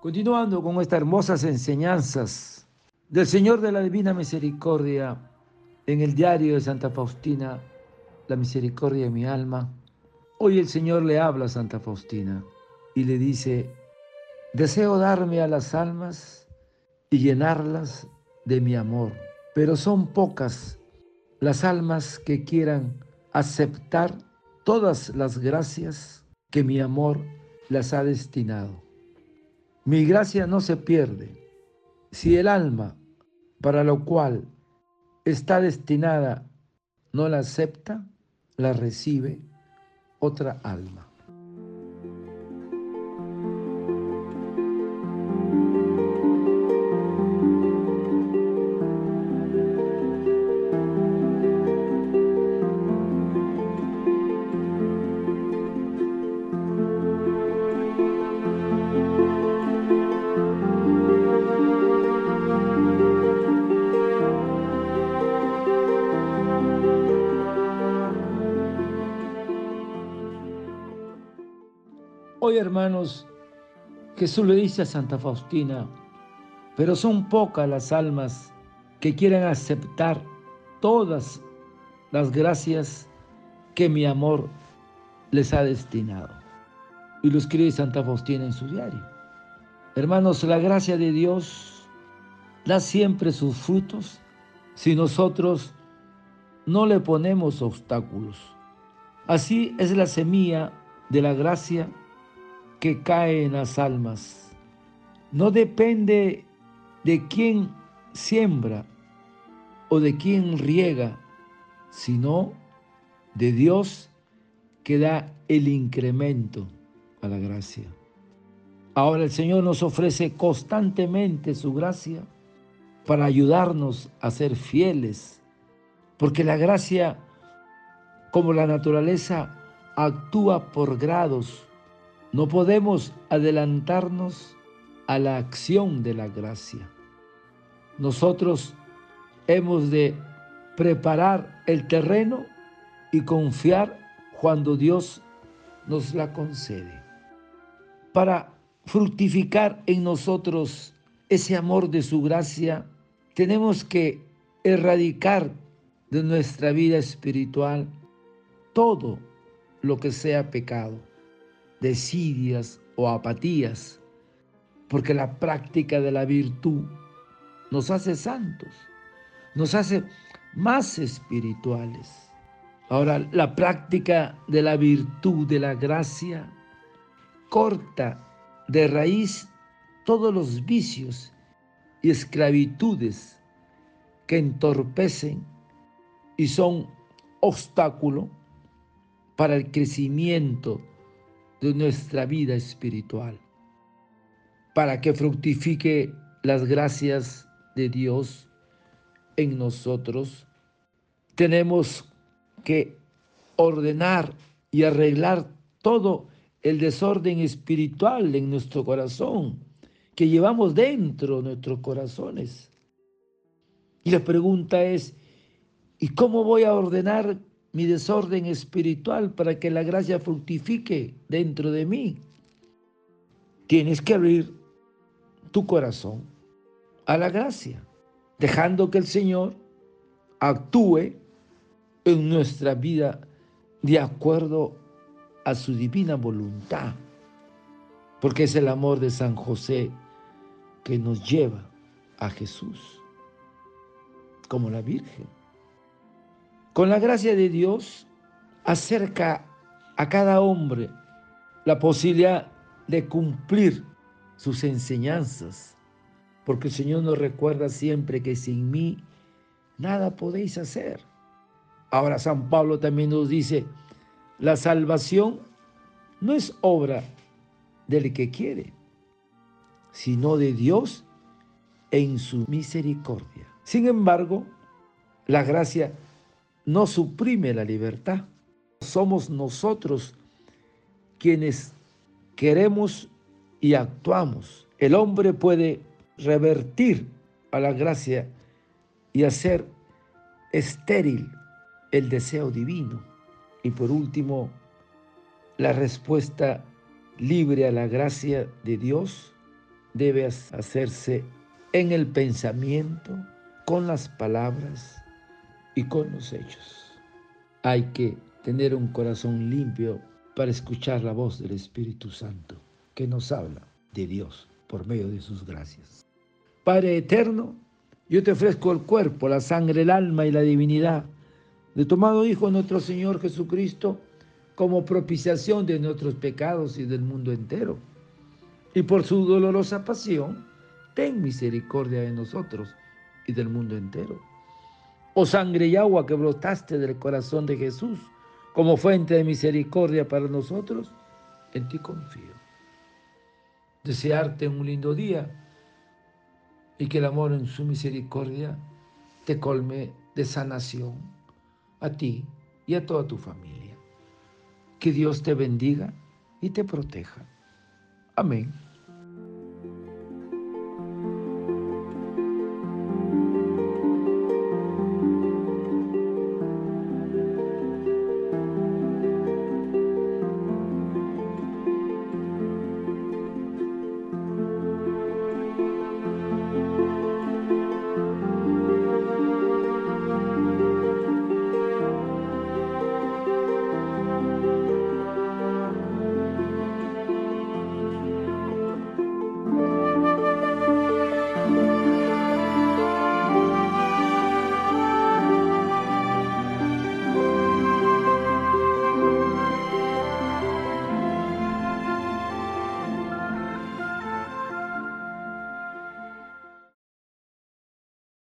Continuando con estas hermosas enseñanzas del Señor de la Divina Misericordia en el diario de Santa Faustina, la misericordia de mi alma, hoy el Señor le habla a Santa Faustina y le dice, deseo darme a las almas y llenarlas de mi amor, pero son pocas las almas que quieran aceptar todas las gracias que mi amor las ha destinado. Mi gracia no se pierde. Si el alma para lo cual está destinada no la acepta, la recibe otra alma. Hoy, hermanos, Jesús le dice a Santa Faustina, pero son pocas las almas que quieren aceptar todas las gracias que mi amor les ha destinado. Y lo escribe Santa Faustina en su diario. Hermanos, la gracia de Dios da siempre sus frutos si nosotros no le ponemos obstáculos. Así es la semilla de la gracia que cae en las almas. No depende de quién siembra o de quién riega, sino de Dios que da el incremento a la gracia. Ahora el Señor nos ofrece constantemente su gracia para ayudarnos a ser fieles, porque la gracia, como la naturaleza, actúa por grados no podemos adelantarnos a la acción de la gracia. Nosotros hemos de preparar el terreno y confiar cuando Dios nos la concede. Para fructificar en nosotros ese amor de su gracia, tenemos que erradicar de nuestra vida espiritual todo lo que sea pecado desidias o apatías, porque la práctica de la virtud nos hace santos, nos hace más espirituales. Ahora, la práctica de la virtud, de la gracia, corta de raíz todos los vicios y esclavitudes que entorpecen y son obstáculo para el crecimiento de nuestra vida espiritual, para que fructifique las gracias de Dios en nosotros, tenemos que ordenar y arreglar todo el desorden espiritual en nuestro corazón que llevamos dentro de nuestros corazones. Y la pregunta es, ¿y cómo voy a ordenar mi desorden espiritual para que la gracia fructifique dentro de mí. Tienes que abrir tu corazón a la gracia, dejando que el Señor actúe en nuestra vida de acuerdo a su divina voluntad, porque es el amor de San José que nos lleva a Jesús, como la Virgen. Con la gracia de Dios, acerca a cada hombre la posibilidad de cumplir sus enseñanzas, porque el Señor nos recuerda siempre que sin mí nada podéis hacer. Ahora San Pablo también nos dice, la salvación no es obra del que quiere, sino de Dios en su misericordia. Sin embargo, la gracia no suprime la libertad. Somos nosotros quienes queremos y actuamos. El hombre puede revertir a la gracia y hacer estéril el deseo divino. Y por último, la respuesta libre a la gracia de Dios debe hacerse en el pensamiento, con las palabras y con los hechos. Hay que tener un corazón limpio para escuchar la voz del Espíritu Santo que nos habla de Dios por medio de sus gracias. Padre eterno, yo te ofrezco el cuerpo, la sangre, el alma y la divinidad de tu amado Hijo nuestro Señor Jesucristo como propiciación de nuestros pecados y del mundo entero. Y por su dolorosa pasión, ten misericordia de nosotros y del mundo entero. Oh sangre y agua que brotaste del corazón de Jesús como fuente de misericordia para nosotros, en ti confío. Desearte un lindo día y que el amor en su misericordia te colme de sanación a ti y a toda tu familia. Que Dios te bendiga y te proteja. Amén.